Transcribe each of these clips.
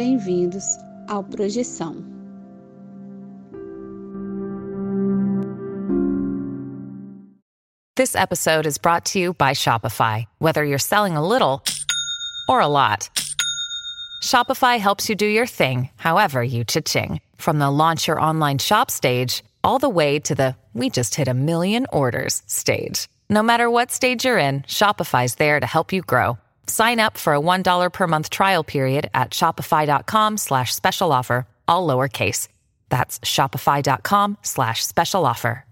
bem-vindos ao Projeção. This episode is brought to you by Shopify. Whether you're selling a little or a lot, Shopify helps you do your thing, however you cha-ching. From the launch your online shop stage, all the way to the we just hit a million orders stage. No matter what stage you're in, Shopify's there to help you grow. Sign up for a $1 per month trial period at shopify.com slash special offer, all lowercase. That's shopify.com slash special offer.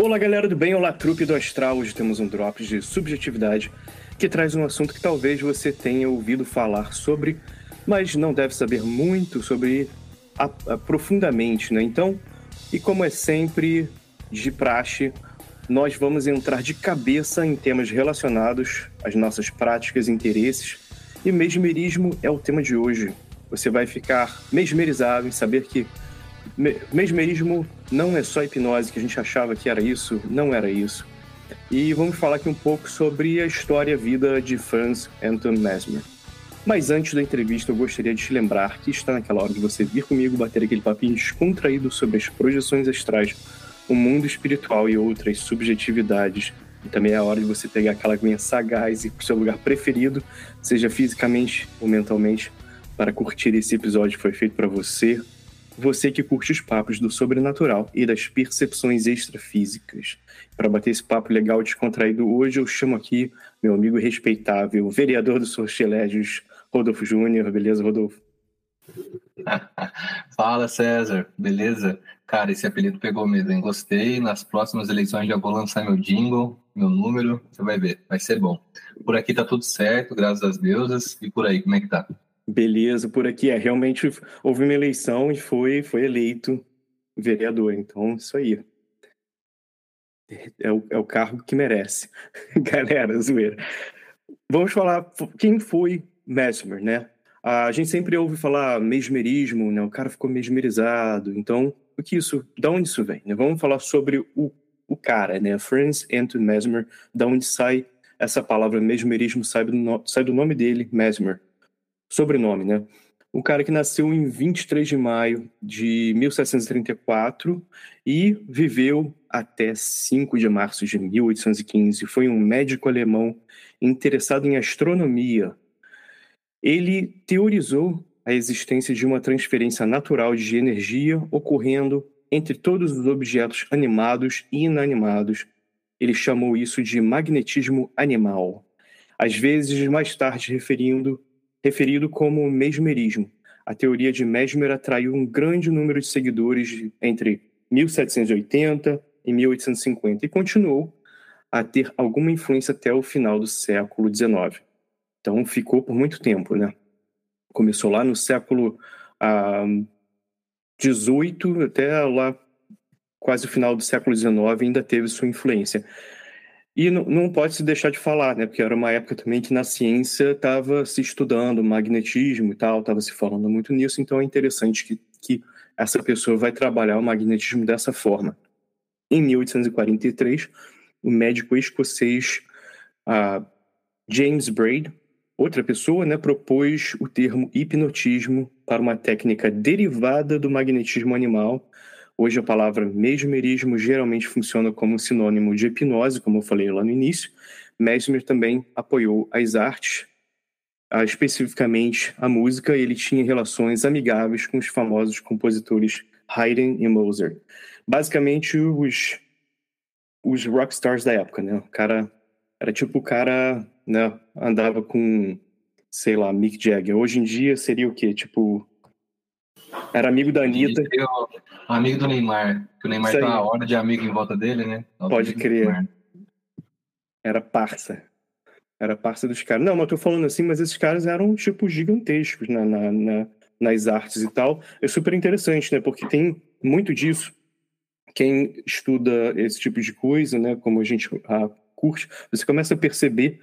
Olá, galera do bem, olá, trupe do astral. Hoje temos um Drops de subjetividade que traz um assunto que talvez você tenha ouvido falar sobre, mas não deve saber muito sobre a, a, profundamente, né? Então, e como é sempre de praxe, nós vamos entrar de cabeça em temas relacionados às nossas práticas e interesses. E mesmerismo é o tema de hoje. Você vai ficar mesmerizado em saber que mesmerismo não é só hipnose, que a gente achava que era isso, não era isso. E vamos falar aqui um pouco sobre a história e vida de Franz Anton Mesmer. Mas antes da entrevista, eu gostaria de te lembrar que está naquela hora de você vir comigo bater aquele papinho descontraído sobre as projeções astrais, o mundo espiritual e outras subjetividades. E também é a hora de você pegar aquela aguinha sagaz e ir para o seu lugar preferido, seja fisicamente ou mentalmente, para curtir esse episódio que foi feito para você, você que curte os papos do sobrenatural e das percepções extrafísicas. Para bater esse papo legal descontraído hoje, eu chamo aqui meu amigo respeitável, vereador dos sortilégios, Rodolfo Júnior. Beleza, Rodolfo? Fala, César. Beleza? Cara, esse apelido pegou mesmo, hein? Gostei. Nas próximas eleições já vou lançar meu jingle, meu número. Você vai ver, vai ser bom. Por aqui tá tudo certo, graças às deusas. E por aí, como é que tá? Beleza, por aqui é. Realmente houve uma eleição e foi, foi eleito vereador. Então, isso aí. É o, é o cargo que merece. Galera, zoeira. Vamos falar quem foi Mesmer, né? A gente sempre ouve falar mesmerismo, né? O cara ficou mesmerizado. Então, o que isso, da onde isso vem? Né? Vamos falar sobre o, o cara, né? Franz Anton Mesmer, da onde sai essa palavra mesmerismo, sai do, no, sai do nome dele, Mesmer. Sobrenome, né? O cara que nasceu em 23 de maio de 1734 e viveu até 5 de março de 1815. Foi um médico alemão interessado em astronomia, ele teorizou a existência de uma transferência natural de energia ocorrendo entre todos os objetos animados e inanimados. Ele chamou isso de magnetismo animal, às vezes mais tarde referindo, referido como mesmerismo. A teoria de Mesmer atraiu um grande número de seguidores entre 1780 e 1850 e continuou a ter alguma influência até o final do século XIX. Então ficou por muito tempo, né? Começou lá no século XVIII ah, até lá quase o final do século XIX ainda teve sua influência. E não, pode se deixar de falar, né? Porque era uma época também que na ciência estava se estudando magnetismo e tal, estava se falando muito nisso, então é interessante que, que essa pessoa vai trabalhar o magnetismo dessa forma. Em 1843, o médico escocês uh, James Braid Outra pessoa né, propôs o termo hipnotismo para uma técnica derivada do magnetismo animal. Hoje a palavra mesmerismo geralmente funciona como sinônimo de hipnose, como eu falei lá no início. Mesmer também apoiou as artes, ah, especificamente a música, ele tinha relações amigáveis com os famosos compositores Haydn e Mozart. Basicamente os, os rockstars da época, né? O cara era tipo o cara né? Andava com, sei lá, Mick Jagger. Hoje em dia seria o quê? Tipo, era amigo da Anitta. Amigo do Neymar. Que o Neymar tá uma hora de amigo em volta dele, né? Pode crer. Era parça. Era parça dos caras. Não, mas eu tô falando assim, mas esses caras eram, tipo, gigantescos na, na, na, nas artes e tal. É super interessante, né? Porque tem muito disso. Quem estuda esse tipo de coisa, né? Como a gente a curte, você começa a perceber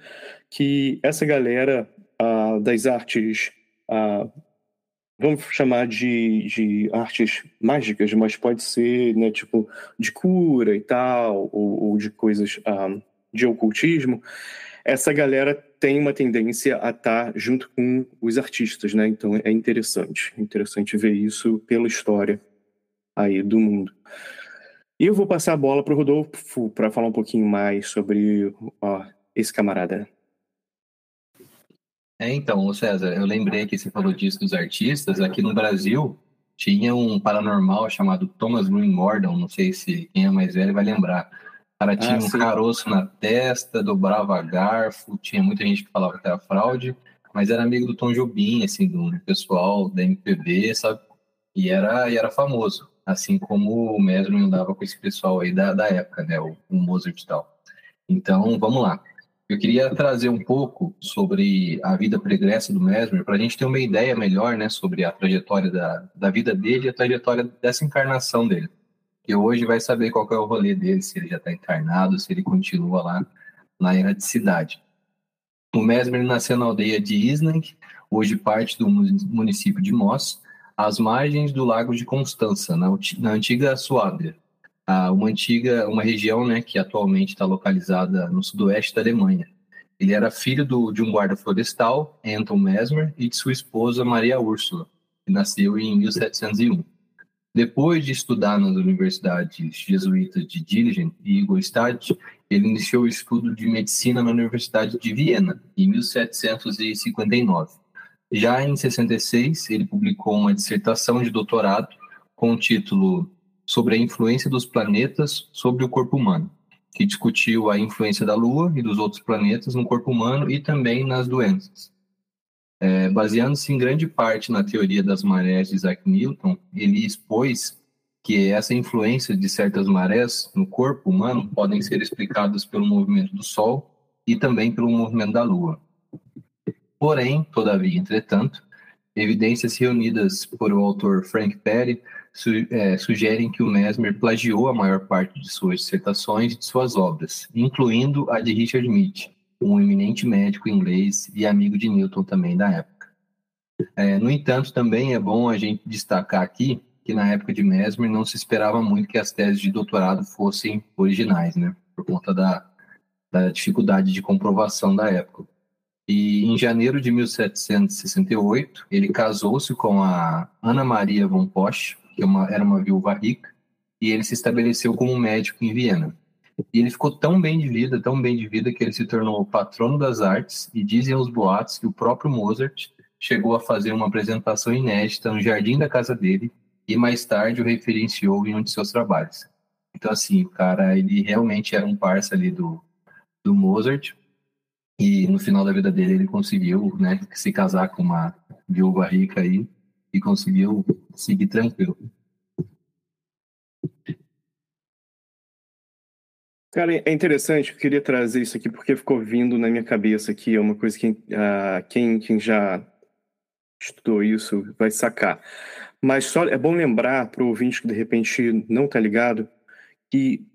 que essa galera uh, das artes uh, vamos chamar de, de artes mágicas, mas pode ser, né, tipo, de cura e tal, ou, ou de coisas ah, de ocultismo, essa galera tem uma tendência a estar tá junto com os artistas, né? Então é interessante, interessante ver isso pela história aí do mundo. E eu vou passar a bola para o Rodolfo para falar um pouquinho mais sobre ó, esse camarada. É, então, César, eu lembrei que você falou disso dos artistas. Aqui no Brasil tinha um paranormal chamado Thomas Green Gordon, não sei se quem é mais velho vai lembrar. O cara tinha ah, um caroço na testa, dobrava garfo, tinha muita gente que falava que era fraude, mas era amigo do Tom Jobim, assim, do pessoal da MPB, sabe? E era, e era famoso, assim como o Mesmer andava com esse pessoal aí da, da época, né? O, o Mozart e tal. Então, vamos lá. Eu queria trazer um pouco sobre a vida pregressa do Mesmer, para a gente ter uma ideia melhor né, sobre a trajetória da, da vida dele e a trajetória dessa encarnação dele. E hoje vai saber qual é o rolê dele, se ele já está encarnado, se ele continua lá na erraticidade. O Mesmer nasceu na aldeia de Isnang, hoje parte do município de Moss, às margens do Lago de Constança, na, na antiga Suábia, uma antiga, uma região né, que atualmente está localizada no sudoeste da Alemanha. Ele era filho do, de um guarda florestal, Anton Mesmer, e de sua esposa Maria Úrsula, que nasceu em 1701. Depois de estudar nas universidades jesuítas de Dillingen e Ingolstadt, ele iniciou o estudo de medicina na Universidade de Viena, em 1759. Já em 66, ele publicou uma dissertação de doutorado com o título sobre a influência dos planetas sobre o corpo humano, que discutiu a influência da Lua e dos outros planetas no corpo humano e também nas doenças. É, Baseando-se em grande parte na teoria das marés de Isaac Newton, ele expôs que essa influência de certas marés no corpo humano podem ser explicadas pelo movimento do Sol e também pelo movimento da Lua. Porém, todavia, entretanto, evidências reunidas por o autor Frank Perry su é, sugerem que o Mesmer plagiou a maior parte de suas dissertações e de suas obras, incluindo a de Richard Mead, um eminente médico inglês e amigo de Newton também da época. É, no entanto, também é bom a gente destacar aqui que na época de Mesmer não se esperava muito que as teses de doutorado fossem originais, né? Por conta da, da dificuldade de comprovação da época. E em janeiro de 1768, ele casou-se com a Ana Maria von Posch, que é era uma viúva rica, e ele se estabeleceu como médico em Viena. E ele ficou tão bem de vida, tão bem de vida, que ele se tornou patrono das artes, e dizem os boatos que o próprio Mozart chegou a fazer uma apresentação inédita no jardim da casa dele, e mais tarde o referenciou em um de seus trabalhos. Então, assim, o cara, ele realmente era um parça ali do, do Mozart, e no final da vida dele ele conseguiu, né, se casar com uma viúva rica aí, e conseguiu seguir tranquilo. Cara, é interessante, eu queria trazer isso aqui porque ficou vindo na minha cabeça aqui, é uma coisa que uh, quem, quem já estudou isso vai sacar. Mas só é bom lembrar para o ouvinte que de repente não está ligado que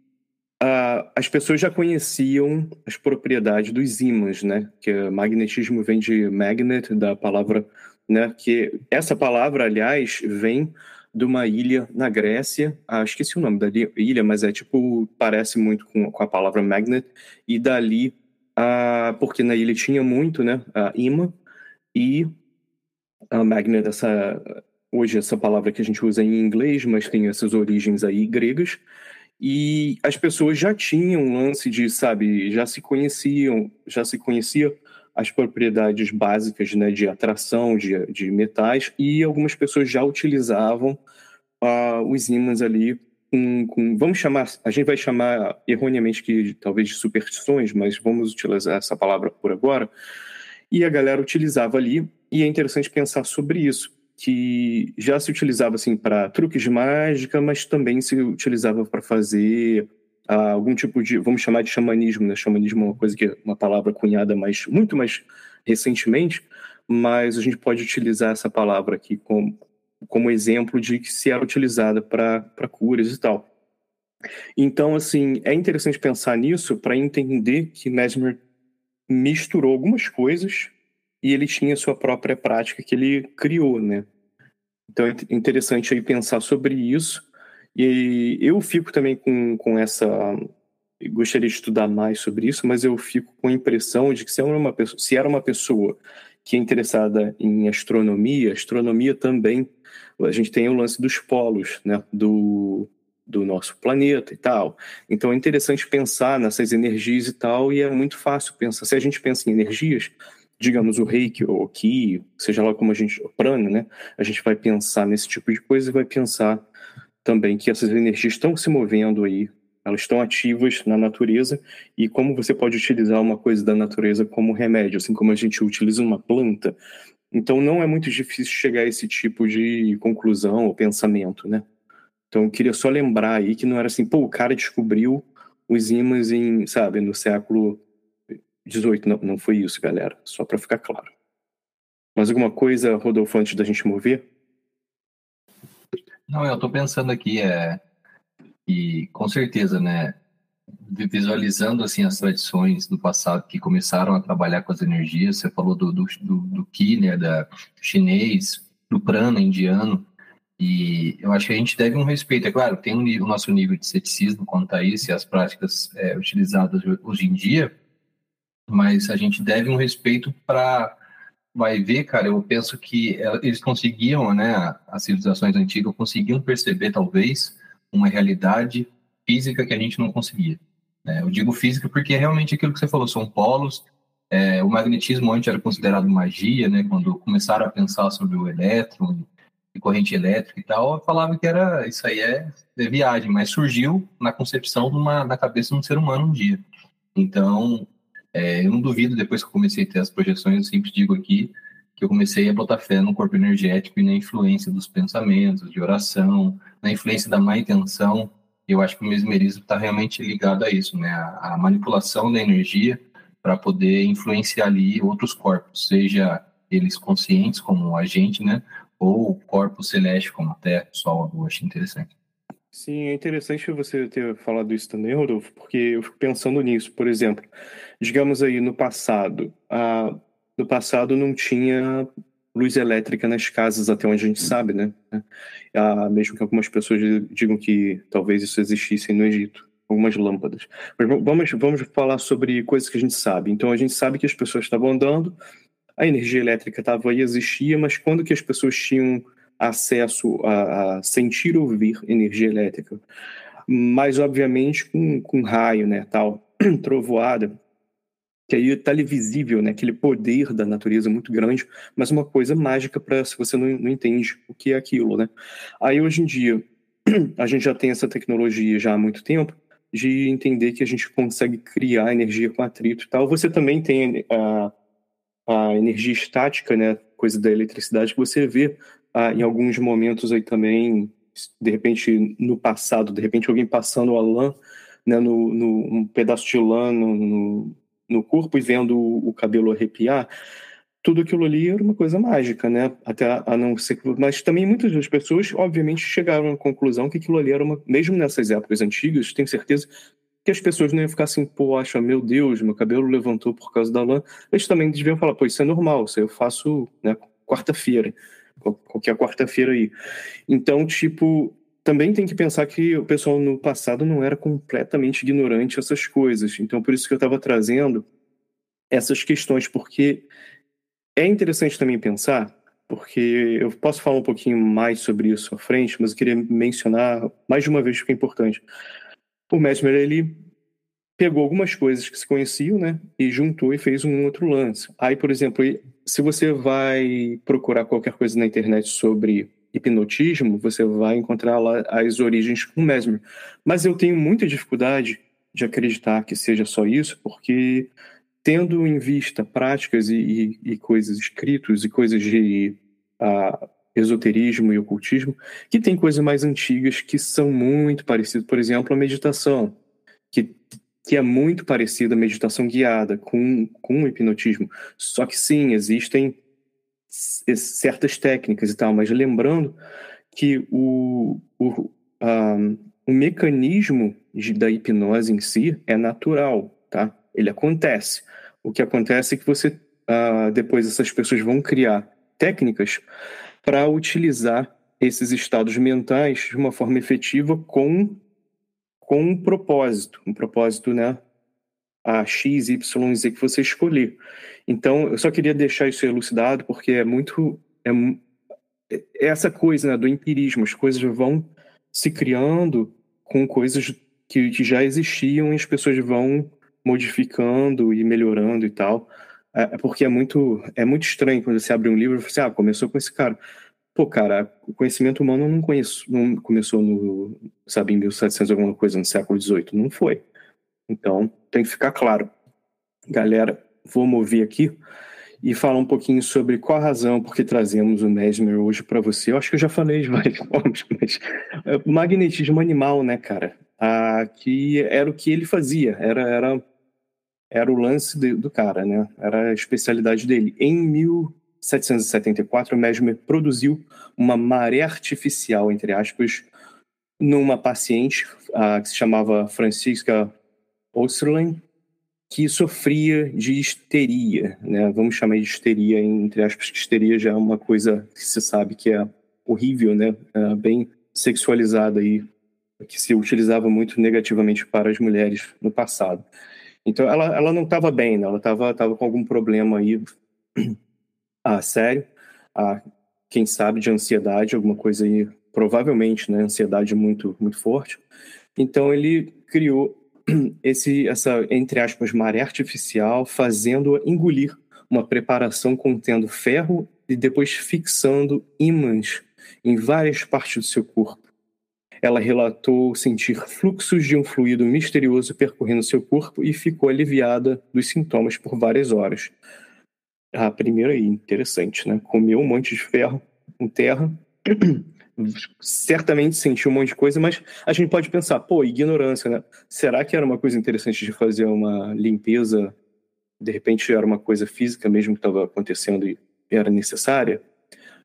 uh, as pessoas já conheciam as propriedades dos ímãs, né? Que magnetismo vem de magnet, da palavra né? Que essa palavra, aliás, vem de uma ilha na Grécia, ah, esqueci o nome da ilha, mas é tipo, parece muito com, com a palavra magnet, e dali, ah, porque na ilha tinha muito, né, a imã, e a magnet, essa, hoje essa palavra que a gente usa em inglês, mas tem essas origens aí gregas, e as pessoas já tinham um lance de, sabe, já se conheciam, já se conhecia as propriedades básicas né, de atração de, de metais e algumas pessoas já utilizavam uh, os ímãs ali com, com, vamos chamar, a gente vai chamar erroneamente que talvez de superstições, mas vamos utilizar essa palavra por agora. E a galera utilizava ali, e é interessante pensar sobre isso, que já se utilizava assim para truques de mágica, mas também se utilizava para fazer a algum tipo de, vamos chamar de xamanismo, né? Xamanismo é uma coisa que é uma palavra cunhada mais, muito mais recentemente, mas a gente pode utilizar essa palavra aqui como, como exemplo de que se era utilizada para curas e tal. Então, assim, é interessante pensar nisso para entender que Mesmer misturou algumas coisas e ele tinha sua própria prática que ele criou, né? Então é interessante aí pensar sobre isso. E eu fico também com, com essa. Gostaria de estudar mais sobre isso, mas eu fico com a impressão de que se era uma pessoa, se era uma pessoa que é interessada em astronomia, astronomia também. A gente tem o lance dos polos, né? Do, do nosso planeta e tal. Então é interessante pensar nessas energias e tal, e é muito fácil pensar. Se a gente pensa em energias, digamos o reiki ou o ki, seja lá como a gente, o prana, né? A gente vai pensar nesse tipo de coisa e vai pensar também que essas energias estão se movendo aí, elas estão ativas na natureza e como você pode utilizar uma coisa da natureza como remédio, assim como a gente utiliza uma planta. Então não é muito difícil chegar a esse tipo de conclusão ou pensamento, né? Então, eu queria só lembrar aí que não era assim, pô, o cara descobriu os ímãs em, sabe, no século XVIII. Não, não foi isso, galera. Só para ficar claro. Mais alguma coisa, Rodolfo, antes da gente mover? Não, eu estou pensando aqui, é, e com certeza, né, visualizando assim as tradições do passado que começaram a trabalhar com as energias, você falou do, do, do, do Ki, né, da chinês, do prana indiano, e eu acho que a gente deve um respeito. É claro, tem um, o nosso nível de ceticismo quanto a isso e as práticas é, utilizadas hoje em dia, mas a gente deve um respeito para. Vai ver, cara, eu penso que é, eles conseguiam, né, as civilizações antigas conseguiam perceber, talvez, uma realidade física que a gente não conseguia. É, eu digo física porque é realmente aquilo que você falou, são polos. É, o magnetismo antes era considerado magia, né? Quando começaram a pensar sobre o elétron de corrente elétrica e tal, falava que era isso aí é, é viagem, mas surgiu na concepção de uma, na cabeça de um ser humano um dia. Então, é, eu não duvido, depois que eu comecei a ter as projeções, eu sempre digo aqui que eu comecei a botar fé no corpo energético e na influência dos pensamentos, de oração, na influência da má intenção. Eu acho que o mesmerismo está realmente ligado a isso, né? A, a manipulação da energia para poder influenciar ali outros corpos, seja eles conscientes como a gente, né? ou corpo celeste como a Terra, Sol, eu achei interessante. Sim, é interessante você ter falado isso também, Rodolfo, porque eu fico pensando nisso. Por exemplo, digamos aí no passado, a, no passado não tinha luz elétrica nas casas, até onde a gente sabe, né? A, mesmo que algumas pessoas digam que talvez isso existisse no Egito, algumas lâmpadas. Mas vamos, vamos falar sobre coisas que a gente sabe. Então a gente sabe que as pessoas estavam andando, a energia elétrica estava aí, existia, mas quando que as pessoas tinham acesso a, a sentir ouvir energia elétrica? Mas, obviamente, com, com raio, né, tal, trovoada, que aí está ali visível, né, aquele poder da natureza muito grande, mas uma coisa mágica para se você não, não entende o que é aquilo, né? Aí, hoje em dia, a gente já tem essa tecnologia já há muito tempo, de entender que a gente consegue criar energia com atrito e tal. Você também tem uh, a energia estática, né, coisa da eletricidade, que você vê ah, em alguns momentos aí também, de repente no passado, de repente alguém passando a lã, né, no, no um pedaço de lã no, no, no corpo e vendo o, o, cabelo arrepiar, tudo aquilo ali era uma coisa mágica, né? Até a não ser mas também muitas das pessoas, obviamente, chegaram à conclusão que aquilo ali era uma, mesmo nessas épocas antigas, tenho certeza que as pessoas não iam ficar assim, pô, acha, meu Deus, meu cabelo levantou por causa da lã. Eles também deviam falar, pô, isso é normal, isso eu faço, né, quarta-feira, qualquer quarta-feira aí. Então, tipo, também tem que pensar que o pessoal no passado não era completamente ignorante essas coisas. Então, por isso que eu estava trazendo essas questões, porque é interessante também pensar, porque eu posso falar um pouquinho mais sobre isso à frente, mas eu queria mencionar mais de uma vez que é importante o Mesmer ele pegou algumas coisas que se conheciam, né, e juntou e fez um outro lance. Aí, por exemplo, se você vai procurar qualquer coisa na internet sobre hipnotismo, você vai encontrar lá as origens com Mesmer. Mas eu tenho muita dificuldade de acreditar que seja só isso, porque tendo em vista práticas e, e, e coisas escritos e coisas de uh, esoterismo e ocultismo, que tem coisas mais antigas que são muito parecidas. Por exemplo, a meditação, que, que é muito parecida à meditação guiada com, com o hipnotismo. Só que sim, existem certas técnicas e tal, mas lembrando que o, o, o mecanismo de, da hipnose em si é natural, tá? Ele acontece. O que acontece é que você, uh, depois essas pessoas vão criar técnicas para utilizar esses estados mentais de uma forma efetiva com, com um propósito, um propósito, né? A X, Y, Z que você escolher. Então, eu só queria deixar isso elucidado, porque é muito. É, é essa coisa né, do empirismo, as coisas vão se criando com coisas que, que já existiam e as pessoas vão modificando e melhorando e tal. É, é porque é muito, é muito estranho quando você abre um livro e fala assim, ah, começou com esse cara. Pô, cara, o conhecimento humano não, conheço, não começou no, sabe, em 1700 alguma coisa, no século XVIII. Não foi. Então, tem que ficar claro. Galera, vou mover aqui e falar um pouquinho sobre qual a razão por que trazemos o Mesmer hoje para você. Eu acho que eu já falei de várias formas, mas é, magnetismo animal, né, cara? Ah, que era o que ele fazia, era, era, era o lance do cara, né? Era a especialidade dele. Em 1774, o Mesmer produziu uma maré artificial, entre aspas, numa paciente ah, que se chamava Francisca Osterlin, que sofria de histeria, né? Vamos chamar de histeria, entre aspas, que histeria já é uma coisa que se sabe que é horrível, né? É bem sexualizada aí, que se utilizava muito negativamente para as mulheres no passado. Então ela, ela não estava bem, né? Ela estava tava com algum problema aí ah, sério, ah, quem sabe de ansiedade, alguma coisa aí, provavelmente, né? Ansiedade muito, muito forte. Então ele criou esse, essa, entre aspas, maré artificial, fazendo engolir uma preparação contendo ferro e depois fixando ímãs em várias partes do seu corpo. Ela relatou sentir fluxos de um fluido misterioso percorrendo seu corpo e ficou aliviada dos sintomas por várias horas. A primeira aí, interessante, né? Comeu um monte de ferro com terra certamente sentiu um monte de coisa, mas a gente pode pensar, pô, ignorância, né? Será que era uma coisa interessante de fazer uma limpeza? De repente era uma coisa física mesmo que estava acontecendo e era necessária?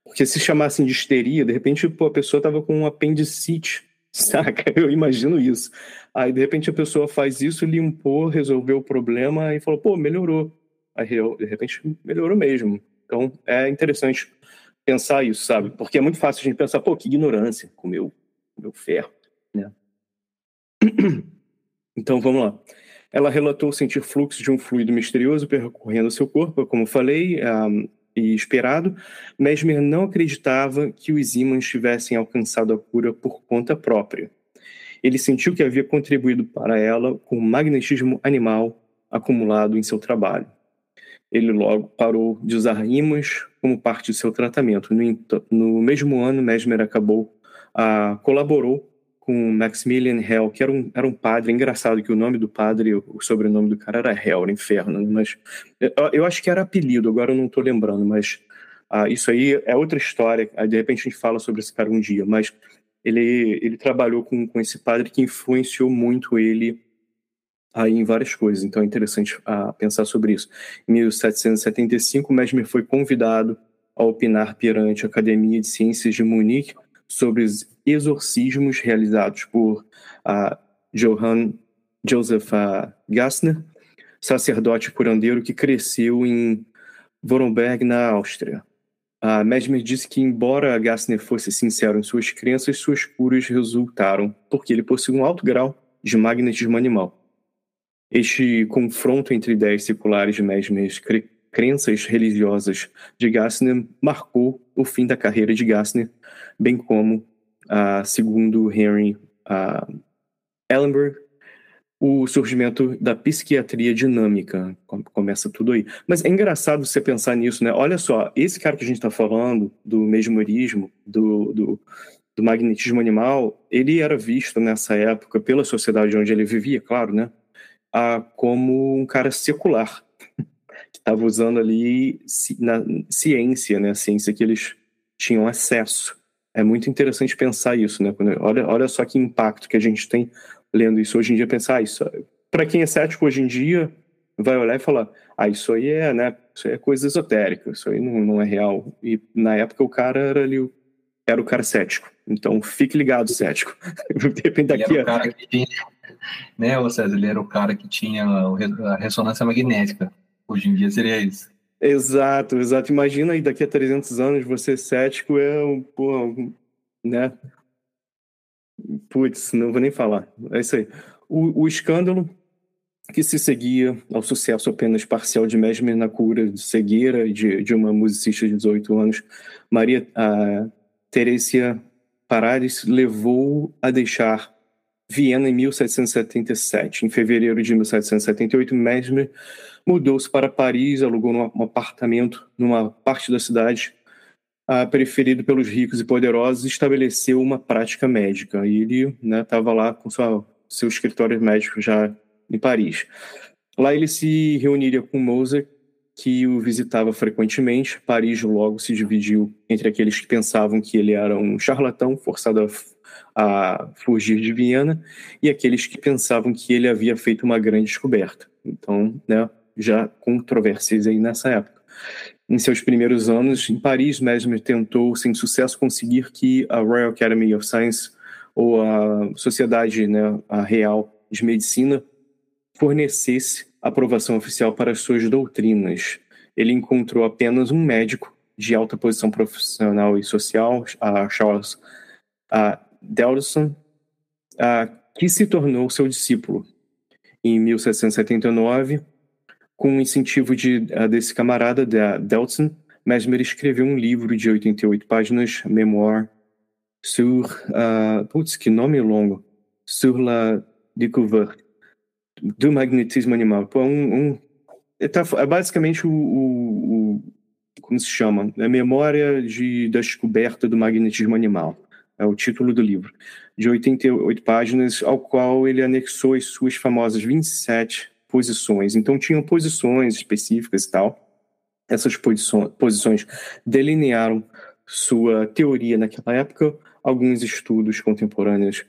Porque se chamassem de histeria, de repente pô, a pessoa estava com um apendicite, saca? Eu imagino isso. Aí de repente a pessoa faz isso, limpou, resolveu o problema e falou, pô, melhorou. De repente melhorou mesmo. Então é interessante pensar isso, sabe? Porque é muito fácil a gente pensar, pô, que ignorância com meu, meu ferro, né? Então, vamos lá. Ela relatou sentir fluxo de um fluido misterioso percorrendo seu corpo, como falei, um, e esperado. Mesmer não acreditava que os ímãs tivessem alcançado a cura por conta própria. Ele sentiu que havia contribuído para ela com o magnetismo animal acumulado em seu trabalho. Ele logo parou de usar ímãs como parte de seu tratamento. No, mesmo ano, Mesmer acabou, ah, colaborou com Maximilian Hell, que era um, era um padre. engraçado que o nome do padre, o sobrenome do cara era Hell, inferno, mas eu, eu acho que era apelido, agora eu não estou lembrando, mas ah, isso aí é outra história. De repente a gente fala sobre esse cara um dia, mas ele, ele trabalhou com, com esse padre que influenciou muito ele aí em várias coisas, então é interessante ah, pensar sobre isso. Em 1775, Mesmer foi convidado a opinar perante a Academia de Ciências de Munique sobre os exorcismos realizados por uh, Johann Joseph uh, Gassner, sacerdote curandeiro que cresceu em Woronberg, na Áustria. Mesmer disse que, embora Gassner fosse sincero em suas crenças, suas curas resultaram porque ele possui um alto grau de magnetismo animal. Este confronto entre ideias seculares de Mesmer's crenças religiosas de Gassner marcou o fim da carreira de Gassner, bem como, uh, segundo Henry uh, Ellenberg, o surgimento da psiquiatria dinâmica. Começa tudo aí. Mas é engraçado você pensar nisso, né? Olha só, esse cara que a gente está falando, do mesmorismo, do, do, do magnetismo animal, ele era visto nessa época pela sociedade onde ele vivia, claro, né? Como um cara secular, que estava usando ali na ciência, né, a ciência que eles tinham acesso. É muito interessante pensar isso, né? Quando, olha, olha só que impacto que a gente tem lendo isso hoje em dia, pensar ah, isso. Para quem é cético hoje em dia, vai olhar e falar: ah, isso aí é, né? Isso aí é coisa esotérica, isso aí não, não é real. E na época o cara era ali, era o cara cético. Então fique ligado, cético. De repente daqui ele era o cara que tinha, né, o César, ele era o cara que tinha a ressonância magnética. Hoje em dia seria isso. Exato, exato. Imagina aí daqui a 300 anos você cético é um, pô, né? Putz, não vou nem falar. É isso aí. O, o escândalo que se seguia ao sucesso apenas parcial de Mesmer na cura de cegueira de, de uma musicista de 18 anos, Maria Teresia Parares levou a deixar Viena em 1777. Em fevereiro de 1778, Mesmer mudou-se para Paris, alugou um apartamento numa parte da cidade uh, preferido pelos ricos e poderosos, e estabeleceu uma prática médica. E ele estava né, lá com sua, seu escritório médico já em Paris. Lá ele se reuniria com Mozart, que o visitava frequentemente. Paris logo se dividiu entre aqueles que pensavam que ele era um charlatão forçado a, a fugir de Viena e aqueles que pensavam que ele havia feito uma grande descoberta. Então, né, já controvérsias aí nessa época. Em seus primeiros anos em Paris, Mesmer tentou, sem sucesso, conseguir que a Royal Academy of Science ou a Sociedade né, a Real de Medicina fornecesse aprovação oficial para suas doutrinas. Ele encontrou apenas um médico de alta posição profissional e social, a Charles a Delson, a, que se tornou seu discípulo. Em 1779, com o incentivo de, desse camarada, da Delson, Mesmer escreveu um livro de 88 páginas, Memoir sur... Uh, putz, que nome longo! Sur la découverte do magnetismo animal. Pô, um, um é, tá, é basicamente o, o, o, como se chama? É a memória de, da descoberta do magnetismo animal. É o título do livro. De 88 páginas, ao qual ele anexou as suas famosas 27 posições. Então, tinham posições específicas e tal. Essas posições delinearam sua teoria naquela época. Alguns estudos contemporâneos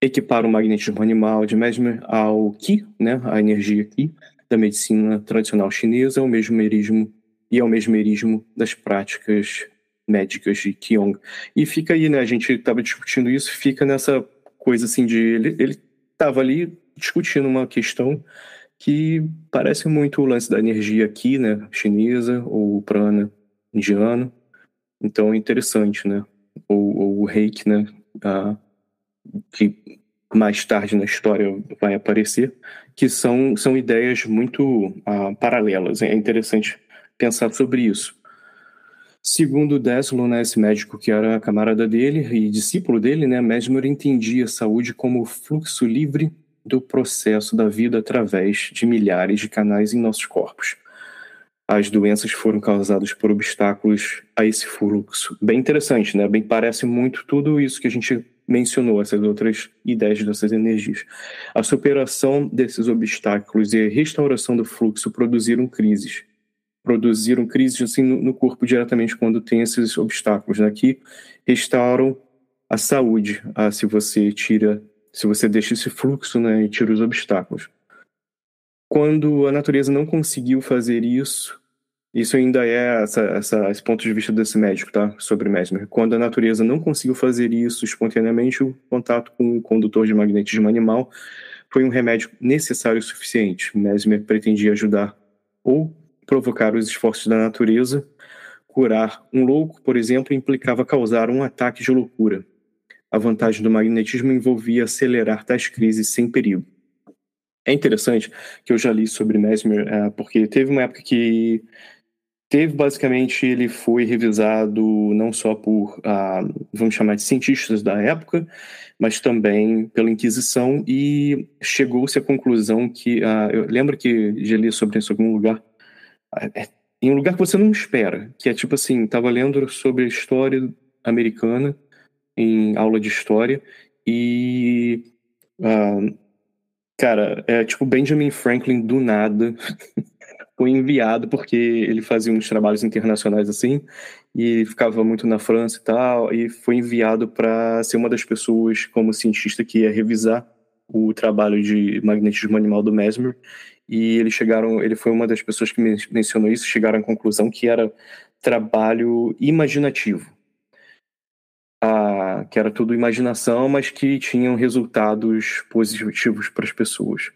equiparam o magnetismo animal de Mesmer ao Qi, né, a energia Qi, da medicina tradicional chinesa, ao mesmerismo e ao mesmerismo das práticas médicas de Qigong. E fica aí, né, a gente estava discutindo isso, fica nessa coisa assim de ele estava ali discutindo uma questão que parece muito o lance da energia aqui, né, chinesa ou prana indiano. Então é interessante, né? Ou, ou o reiki, né, a, que mais tarde na história vai aparecer, que são, são ideias muito uh, paralelas. É interessante pensar sobre isso. Segundo Deslon, né, esse médico que era camarada dele e discípulo dele, né, Mesmer entendia a saúde como o fluxo livre do processo da vida através de milhares de canais em nossos corpos. As doenças foram causadas por obstáculos a esse fluxo. Bem interessante, né? Bem parece muito tudo isso que a gente mencionou essas outras ideias dessas energias. A superação desses obstáculos e a restauração do fluxo produziram crises. Produziram crises assim, no corpo diretamente quando tem esses obstáculos. Né? restauram a saúde, se você tira, se você deixa esse fluxo né, e tira os obstáculos. Quando a natureza não conseguiu fazer isso, isso ainda é essa, essa, esse ponto de vista desse médico, tá? Sobre Mesmer. Quando a natureza não conseguiu fazer isso espontaneamente, o contato com o condutor de magnetismo animal foi um remédio necessário o suficiente. Mesmer pretendia ajudar ou provocar os esforços da natureza. Curar um louco, por exemplo, implicava causar um ataque de loucura. A vantagem do magnetismo envolvia acelerar tais crises sem perigo. É interessante que eu já li sobre Mesmer, é, porque teve uma época que teve basicamente ele foi revisado não só por ah, vamos chamar de cientistas da época mas também pela Inquisição e chegou-se à conclusão que ah, eu lembro que já li sobre isso em algum lugar em um lugar que você não espera que é tipo assim estava lendo sobre a história americana em aula de história e ah, cara é tipo Benjamin Franklin do nada foi enviado porque ele fazia uns trabalhos internacionais assim e ficava muito na França e tal e foi enviado para ser uma das pessoas como cientista que ia revisar o trabalho de magnetismo animal do Mesmer e eles chegaram ele foi uma das pessoas que mencionou isso chegaram à conclusão que era trabalho imaginativo. Ah, que era tudo imaginação mas que tinham resultados positivos para as pessoas.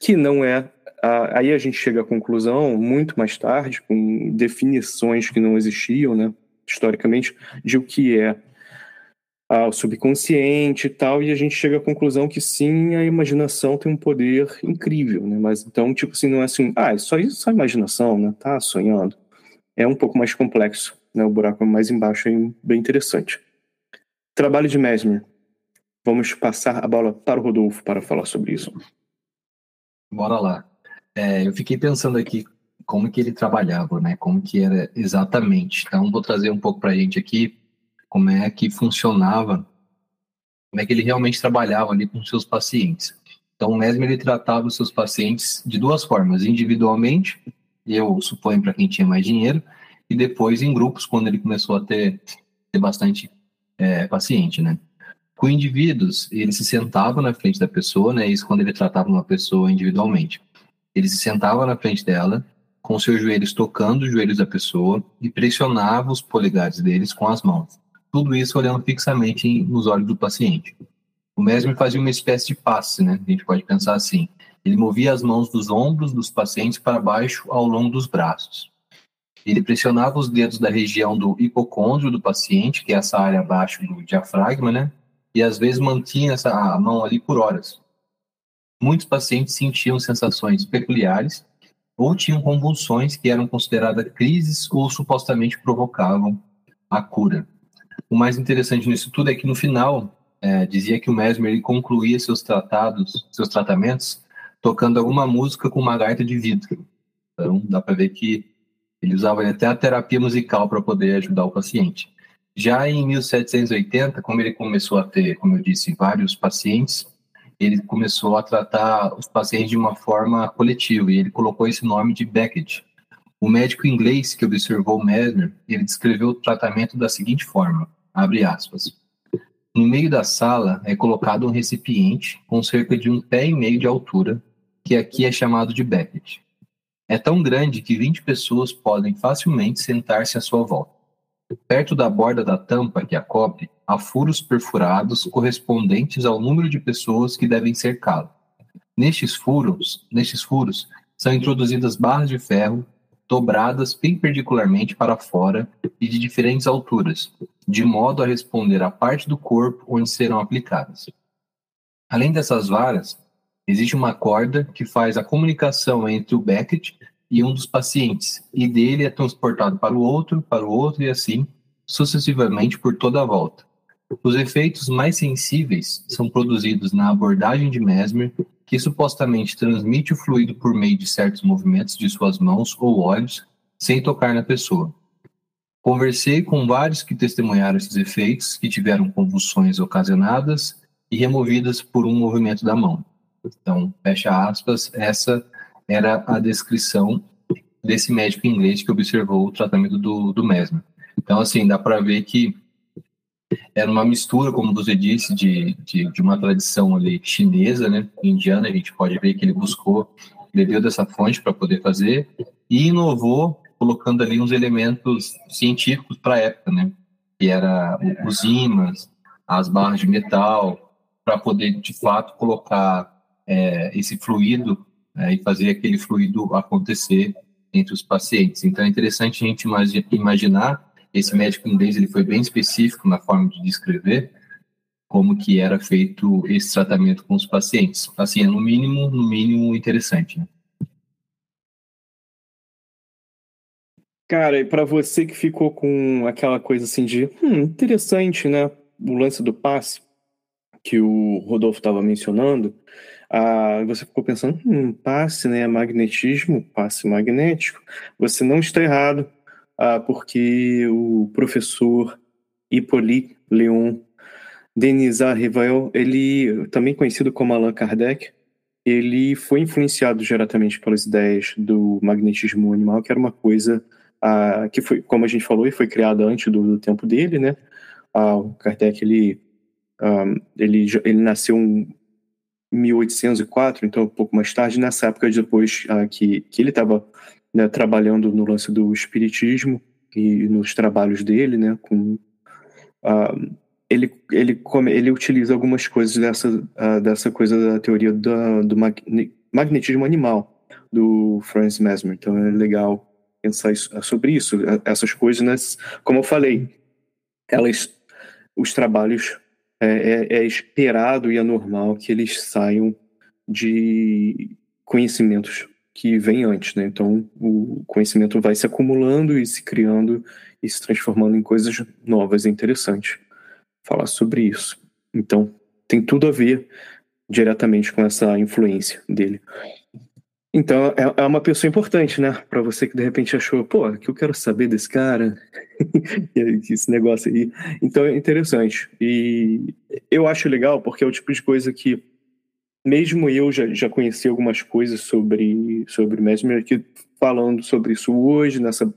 Que não é aí a gente chega à conclusão, muito mais tarde, com definições que não existiam, né, historicamente, de o que é ao subconsciente e tal, e a gente chega à conclusão que sim, a imaginação tem um poder incrível, né? Mas então, tipo assim, não é assim, ah, é só isso, só imaginação, né? Tá sonhando. É um pouco mais complexo, né? O buraco é mais embaixo bem interessante. Trabalho de Mesmer. Vamos passar a bola para o Rodolfo para falar sobre isso. Bora lá. É, eu fiquei pensando aqui como que ele trabalhava, né? Como que era exatamente. Então, vou trazer um pouco para a gente aqui como é que funcionava, como é que ele realmente trabalhava ali com seus pacientes. Então, o Mesmer ele tratava os seus pacientes de duas formas, individualmente, eu suponho para quem tinha mais dinheiro, e depois em grupos, quando ele começou a ter, ter bastante é, paciente, né? Com indivíduos, ele se sentava na frente da pessoa, né? Isso quando ele tratava uma pessoa individualmente. Ele se sentava na frente dela, com seus joelhos tocando os joelhos da pessoa e pressionava os polegares deles com as mãos tudo isso olhando fixamente nos olhos do paciente. O Mesmer fazia uma espécie de passe, né? A gente pode pensar assim. Ele movia as mãos dos ombros dos pacientes para baixo ao longo dos braços. Ele pressionava os dedos da região do hipocôndrio do paciente, que é essa área abaixo do diafragma, né? E às vezes mantinha essa mão ali por horas. Muitos pacientes sentiam sensações peculiares ou tinham convulsões que eram consideradas crises ou supostamente provocavam a cura. O mais interessante nisso tudo é que no final é, dizia que o Mesmer concluía seus tratados, seus tratamentos, tocando alguma música com uma gaita de vidro. Então dá para ver que ele usava até a terapia musical para poder ajudar o paciente. Já em 1780, como ele começou a ter, como eu disse, vários pacientes, ele começou a tratar os pacientes de uma forma coletiva e ele colocou esse nome de Beckett. O médico inglês que observou Mesmer, ele descreveu o tratamento da seguinte forma: Abre aspas. No meio da sala é colocado um recipiente com cerca de um pé e meio de altura, que aqui é chamado de Beckett. É tão grande que 20 pessoas podem facilmente sentar-se à sua volta. Perto da borda da tampa que a cobre, há furos perfurados correspondentes ao número de pessoas que devem cercá-lo. Nestes furos, nestes furos são introduzidas barras de ferro dobradas perpendicularmente para fora e de diferentes alturas, de modo a responder à parte do corpo onde serão aplicadas. Além dessas varas, existe uma corda que faz a comunicação entre o Beckett e um dos pacientes, e dele é transportado para o outro, para o outro e assim sucessivamente por toda a volta. Os efeitos mais sensíveis são produzidos na abordagem de Mesmer que supostamente transmite o fluido por meio de certos movimentos de suas mãos ou olhos, sem tocar na pessoa. Conversei com vários que testemunharam esses efeitos, que tiveram convulsões ocasionadas e removidas por um movimento da mão. Então, fecha aspas, essa era a descrição desse médico inglês que observou o tratamento do, do Mesmer. Então, assim, dá para ver que era uma mistura, como você disse, de, de, de, uma tradição ali chinesa, né, indiana, a gente pode ver que ele buscou, bebeu dessa fonte para poder fazer, e inovou, colocando ali uns elementos científicos para a época, né, que era os ímãs, as barras de metal, para poder, de fato, colocar é, esse fluido é, e fazer aquele fluido acontecer entre os pacientes. Então, é interessante a gente imaginar esse médico inglês ele foi bem específico na forma de descrever como que era feito esse tratamento com os pacientes. Assim, é no mínimo, no mínimo interessante. Né? Cara, e para você que ficou com aquela coisa assim de, hum, interessante, né? O lance do passe que o Rodolfo estava mencionando, ah, você ficou pensando, hum, passe, né? Magnetismo, passe magnético. Você não está errado porque o professor Hippolyte Léon Denisard Rivail, ele também conhecido como Allan Kardec, ele foi influenciado diretamente pelas ideias do magnetismo animal, que era uma coisa ah, que foi, como a gente falou, e foi criada antes do, do tempo dele, né? Ah, o Kardec ele, ah, ele ele nasceu em 1804, então um pouco mais tarde, nessa época depois ah, que, que ele estava né, trabalhando no lance do espiritismo e nos trabalhos dele, né, com uh, ele, ele, ele utiliza algumas coisas dessa, uh, dessa coisa da teoria da, do magnetismo animal do Francis Mesmer. Então é legal pensar isso, sobre isso. Essas coisas, né, como eu falei, elas os trabalhos é, é, é esperado e é normal que eles saiam de conhecimentos que vêm antes, né? Então o conhecimento vai se acumulando e se criando e se transformando em coisas novas e interessantes. Falar sobre isso. Então tem tudo a ver diretamente com essa influência dele. Então é, é uma pessoa importante, né? Para você que de repente achou, pô, que eu quero saber desse cara, esse negócio aí. Então é interessante e eu acho legal porque é o tipo de coisa que mesmo eu já, já conheci algumas coisas sobre, sobre Mesmer, que falando sobre isso hoje, nessa,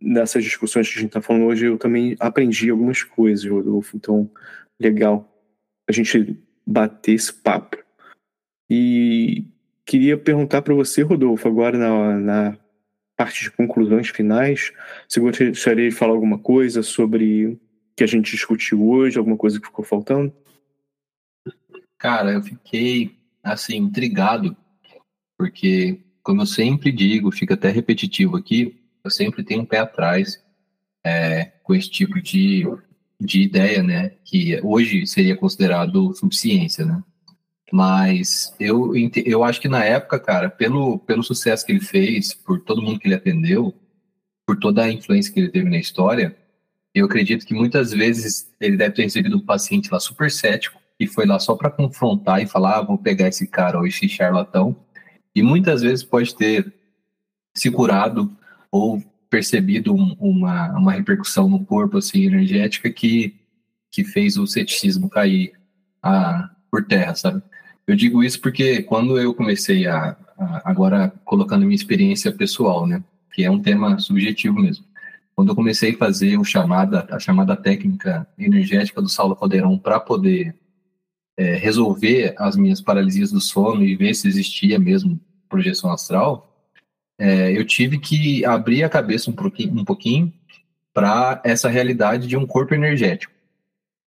nessas discussões que a gente está falando hoje, eu também aprendi algumas coisas, Rodolfo. Então, legal a gente bater esse papo. E queria perguntar para você, Rodolfo, agora na, na parte de conclusões finais, se gostaria de falar alguma coisa sobre que a gente discutiu hoje, alguma coisa que ficou faltando? Cara, eu fiquei, assim, intrigado, porque, como eu sempre digo, fica até repetitivo aqui, eu sempre tenho um pé atrás é, com esse tipo de, de ideia, né? Que hoje seria considerado subciência, né? Mas eu, eu acho que na época, cara, pelo, pelo sucesso que ele fez, por todo mundo que ele atendeu, por toda a influência que ele teve na história, eu acredito que muitas vezes ele deve ter recebido um paciente lá super cético, foi lá só para confrontar e falar, ah, vou pegar esse cara ou esse charlatão. E muitas vezes pode ter se curado ou percebido um, uma, uma repercussão no corpo assim energética que que fez o ceticismo cair a, por terra, sabe? Eu digo isso porque quando eu comecei a, a agora colocando minha experiência pessoal, né, que é um tema subjetivo mesmo. Quando eu comecei a fazer o chamada, a chamada técnica energética do Saulo Caldeirão para poder é, resolver as minhas paralisias do sono e ver se existia mesmo projeção astral, é, eu tive que abrir a cabeça um pouquinho, um pouquinho para essa realidade de um corpo energético.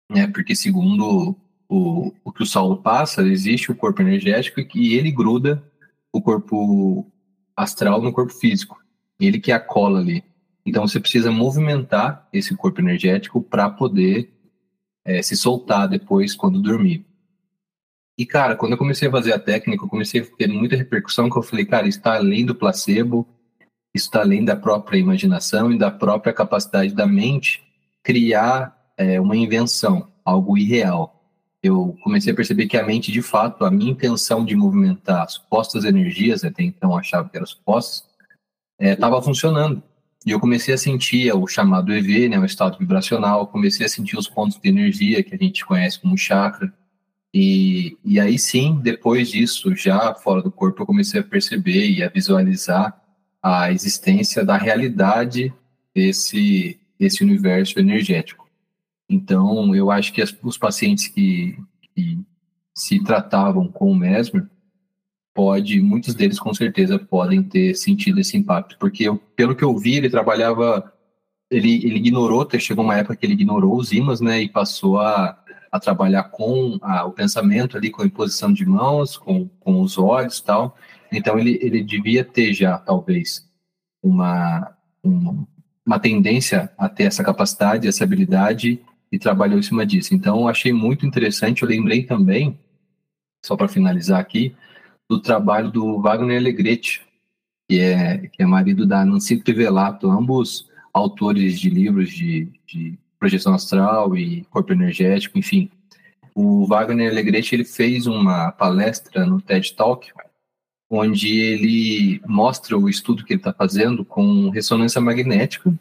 Né? Porque, segundo o, o que o Saulo passa, existe o corpo energético e ele gruda o corpo astral no corpo físico. Ele que acola ali. Então, você precisa movimentar esse corpo energético para poder é, se soltar depois quando dormir. E, cara, quando eu comecei a fazer a técnica, eu comecei a ter muita repercussão, que eu falei, cara, está além do placebo, está além da própria imaginação e da própria capacidade da mente criar é, uma invenção, algo irreal. Eu comecei a perceber que a mente, de fato, a minha intenção de movimentar supostas energias, até então achava que eram supostas, estava é, funcionando. E eu comecei a sentir o chamado EV, né, o estado vibracional, comecei a sentir os pontos de energia que a gente conhece como chakra. E, e aí sim, depois disso, já fora do corpo, eu comecei a perceber e a visualizar a existência da realidade desse, desse universo energético. Então, eu acho que as, os pacientes que, que se tratavam com o Mesmer, pode, muitos deles com certeza podem ter sentido esse impacto, porque eu, pelo que eu vi, ele trabalhava, ele, ele ignorou, chegou uma época que ele ignorou os imãs, né, e passou a, a trabalhar com a, o pensamento ali, com a imposição de mãos, com, com os olhos tal, então ele, ele devia ter já, talvez, uma, um, uma tendência a ter essa capacidade, essa habilidade, e trabalhou em cima disso. Então, achei muito interessante, eu lembrei também, só para finalizar aqui, do trabalho do Wagner Alegretti, que é, que é marido da Nancy Trivelato, ambos autores de livros de, de projeção astral e corpo energético, enfim. O Wagner Alegretti ele fez uma palestra no TED Talk, onde ele mostra o estudo que ele está fazendo com ressonância magnética,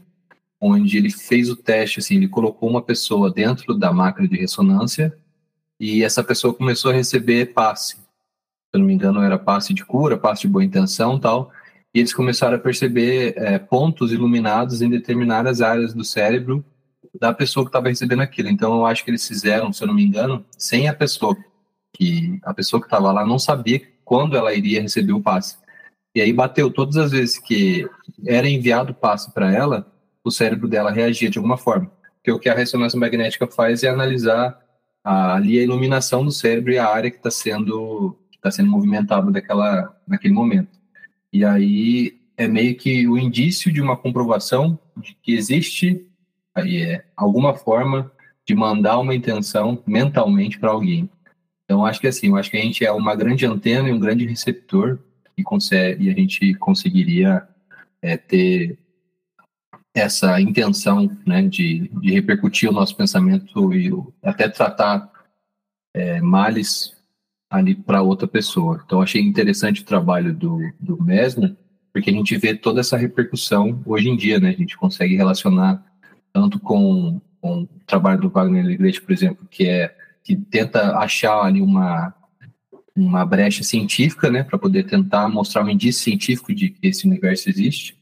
onde ele fez o teste, assim, ele colocou uma pessoa dentro da máquina de ressonância e essa pessoa começou a receber passe se eu não me engano, era passe de cura, passe de boa intenção tal. E eles começaram a perceber é, pontos iluminados em determinadas áreas do cérebro da pessoa que estava recebendo aquilo. Então, eu acho que eles fizeram, se eu não me engano, sem a pessoa. Que a pessoa que estava lá não sabia quando ela iria receber o passe. E aí bateu todas as vezes que era enviado o passe para ela, o cérebro dela reagia de alguma forma. Porque o que a ressonância magnética faz é analisar a, ali a iluminação do cérebro e a área que está sendo está sendo movimentado daquela, naquele momento. E aí é meio que o indício de uma comprovação de que existe aí é, alguma forma de mandar uma intenção mentalmente para alguém. Então, acho que assim, eu acho que a gente é uma grande antena e um grande receptor e, consegue, e a gente conseguiria é, ter essa intenção né, de, de repercutir o nosso pensamento e até tratar é, males ali para outra pessoa. Então, achei interessante o trabalho do, do Mesmer, porque a gente vê toda essa repercussão hoje em dia, né? A gente consegue relacionar tanto com, com o trabalho do Wagner Legrete, por exemplo, que é que tenta achar ali uma uma brecha científica, né, para poder tentar mostrar um indício científico de que esse universo existe.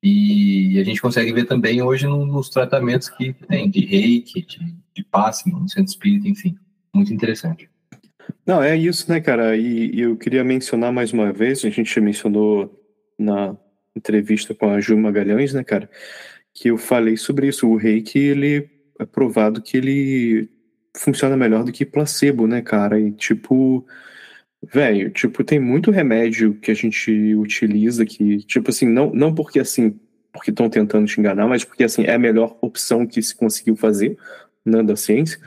E a gente consegue ver também hoje nos tratamentos que tem de reiki, de, de passe no centro espírita, enfim. Muito interessante. Não, é isso, né, cara? E, e eu queria mencionar mais uma vez, a gente mencionou na entrevista com a Ju Magalhães, né, cara, que eu falei sobre isso. O reiki, ele é provado que ele funciona melhor do que placebo, né, cara? E tipo, velho, tipo, tem muito remédio que a gente utiliza que, tipo assim, não, não porque assim, porque estão tentando te enganar, mas porque assim, é a melhor opção que se conseguiu fazer, né, da ciência.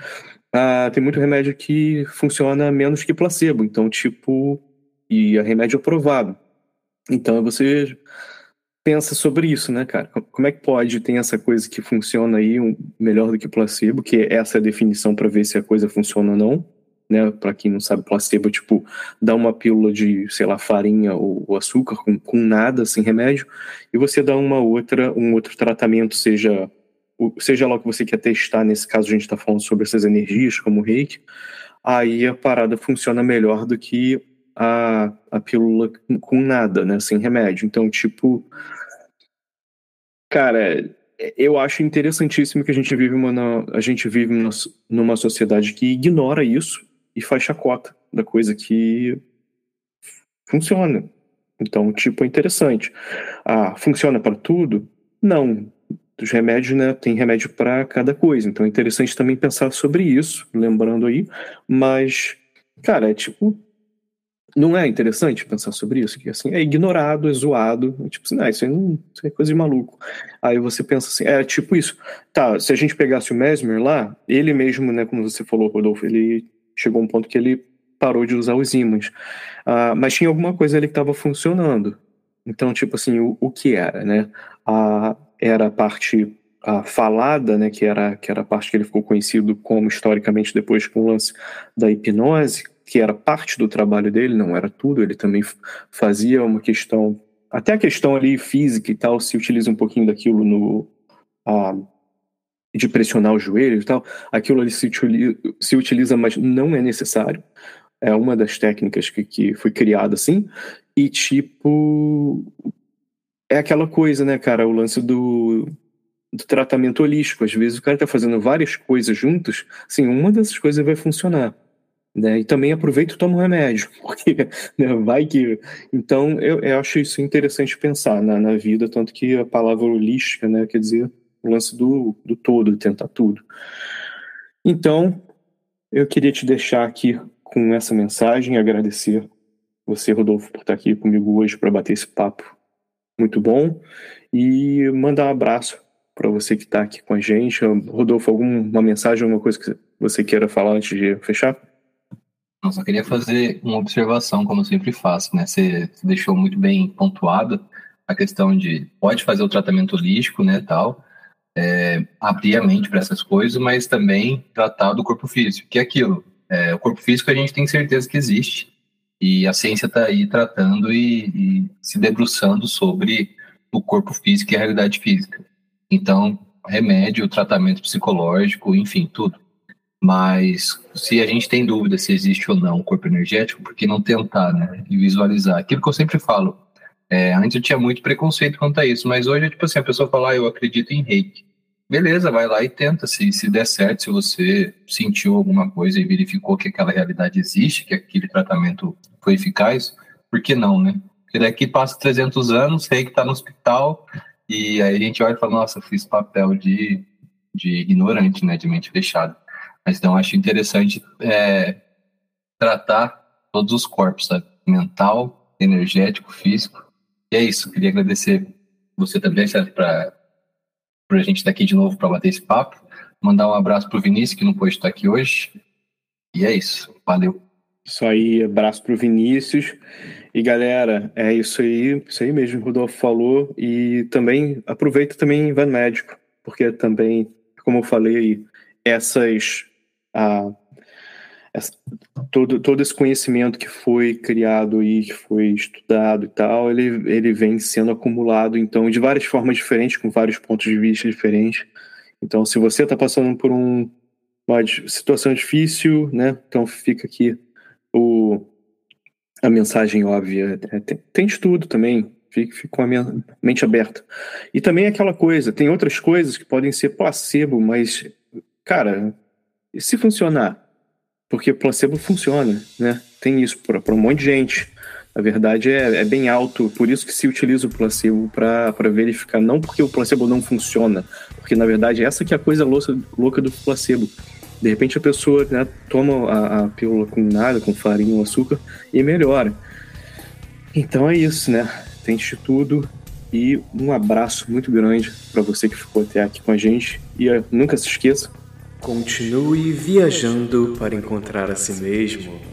Ah, tem muito remédio que funciona menos que placebo, então, tipo, e é remédio aprovado. Então você pensa sobre isso, né, cara? Como é que pode ter essa coisa que funciona aí um, melhor do que placebo, que é essa a definição para ver se a coisa funciona ou não, né? Para quem não sabe, placebo tipo dá uma pílula de, sei lá, farinha ou, ou açúcar com, com, nada, sem remédio, e você dá uma outra, um outro tratamento, seja seja lá o que você quer testar. Nesse caso, a gente está falando sobre essas energias, como o reiki. Aí a parada funciona melhor do que a, a pílula com nada, né? Sem remédio. Então, tipo. Cara, eu acho interessantíssimo que a gente vive uma, a gente vive numa sociedade que ignora isso e faz chacota da coisa que funciona. Então, tipo, é interessante. Ah, funciona para tudo? Não. Os remédios, né? Tem remédio para cada coisa. Então é interessante também pensar sobre isso, lembrando aí. Mas, cara, é tipo, não é interessante pensar sobre isso? Que assim, é ignorado, é zoado, é tipo assim, ah, isso, aí não, isso é coisa de maluco. Aí você pensa assim, é tipo isso. Tá, se a gente pegasse o Mesmer lá, ele mesmo, né, como você falou, Rodolfo, ele chegou a um ponto que ele parou de usar os ímãs. Uh, mas tinha alguma coisa ali que estava funcionando. Então, tipo assim, o, o que era, né? Uh, era a parte a falada, né, que era, que era a parte que ele ficou conhecido como historicamente depois com o lance da hipnose, que era parte do trabalho dele, não era tudo, ele também fazia uma questão, até a questão ali física e tal, se utiliza um pouquinho daquilo no. Uh, de pressionar o joelho e tal, aquilo ali se utiliza, se utiliza, mas não é necessário. É uma das técnicas que, que foi criada assim. E tipo. É aquela coisa, né, cara? O lance do, do tratamento holístico. Às vezes o cara tá fazendo várias coisas juntas, assim, uma dessas coisas vai funcionar. Né? E também aproveita e toma um remédio, porque né, vai que. Então, eu, eu, acho isso interessante pensar na, na vida, tanto que a palavra holística, né, quer dizer o lance do, do todo, tentar tudo. Então, eu queria te deixar aqui com essa mensagem, agradecer você, Rodolfo, por estar aqui comigo hoje para bater esse papo muito bom e mandar um abraço para você que está aqui com a gente. Rodolfo, alguma mensagem, alguma coisa que você queira falar antes de fechar? Eu só queria fazer uma observação, como eu sempre faço, né? Você deixou muito bem pontuado a questão de pode fazer o tratamento holístico, né, tal, é, abrir a mente para essas coisas, mas também tratar do corpo físico, que é aquilo. É, o corpo físico a gente tem certeza que existe e a ciência está aí tratando e, e, se debruçando sobre o corpo físico e a realidade física. Então, remédio, tratamento psicológico, enfim, tudo. Mas se a gente tem dúvida se existe ou não um corpo energético, por que não tentar, né? E visualizar. Aquilo que eu sempre falo. É, antes eu tinha muito preconceito quanto a isso, mas hoje é tipo assim, a pessoa fala, ah, eu acredito em reiki. Beleza, vai lá e tenta. Se, se der certo, se você sentiu alguma coisa e verificou que aquela realidade existe, que aquele tratamento foi eficaz, por que não, né? Porque daqui passa 300 anos, reiki está no hospital, e aí a gente olha e fala, nossa, fiz papel de, de ignorante, né, de mente fechada. Mas então acho interessante é, tratar todos os corpos, sabe? Mental, energético, físico. E é isso, queria agradecer você também, Sérgio, a gente estar aqui de novo para bater esse papo. Mandar um abraço pro Vinícius, que não pôde estar aqui hoje. E é isso. Valeu. Isso aí, abraço pro Vinícius. E galera, é isso aí, isso aí mesmo, o Rodolfo falou. E também aproveita também vai médico, porque também, como eu falei, essas. Ah, essa, todo, todo esse conhecimento que foi criado e que foi estudado e tal, ele, ele vem sendo acumulado, então, de várias formas diferentes, com vários pontos de vista diferentes. Então, se você está passando por um, uma situação difícil, né, então fica aqui o, a mensagem óbvia. É, tem, tem estudo também, fique, fique com a minha mente aberta. E também aquela coisa, tem outras coisas que podem ser placebo, mas, cara, se funcionar? Porque placebo funciona, né? Tem isso para um monte de gente. Na verdade, é, é, bem alto, por isso que se utiliza o placebo para verificar. Não porque o placebo não funciona, porque na verdade essa que é a coisa louca, louca do placebo. De repente a pessoa né, toma a, a pílula com nada, com farinha ou açúcar, e melhora. Então é isso, né? Tente tudo e um abraço muito grande para você que ficou até aqui com a gente. E nunca se esqueça, Continue viajando para encontrar a si mesmo.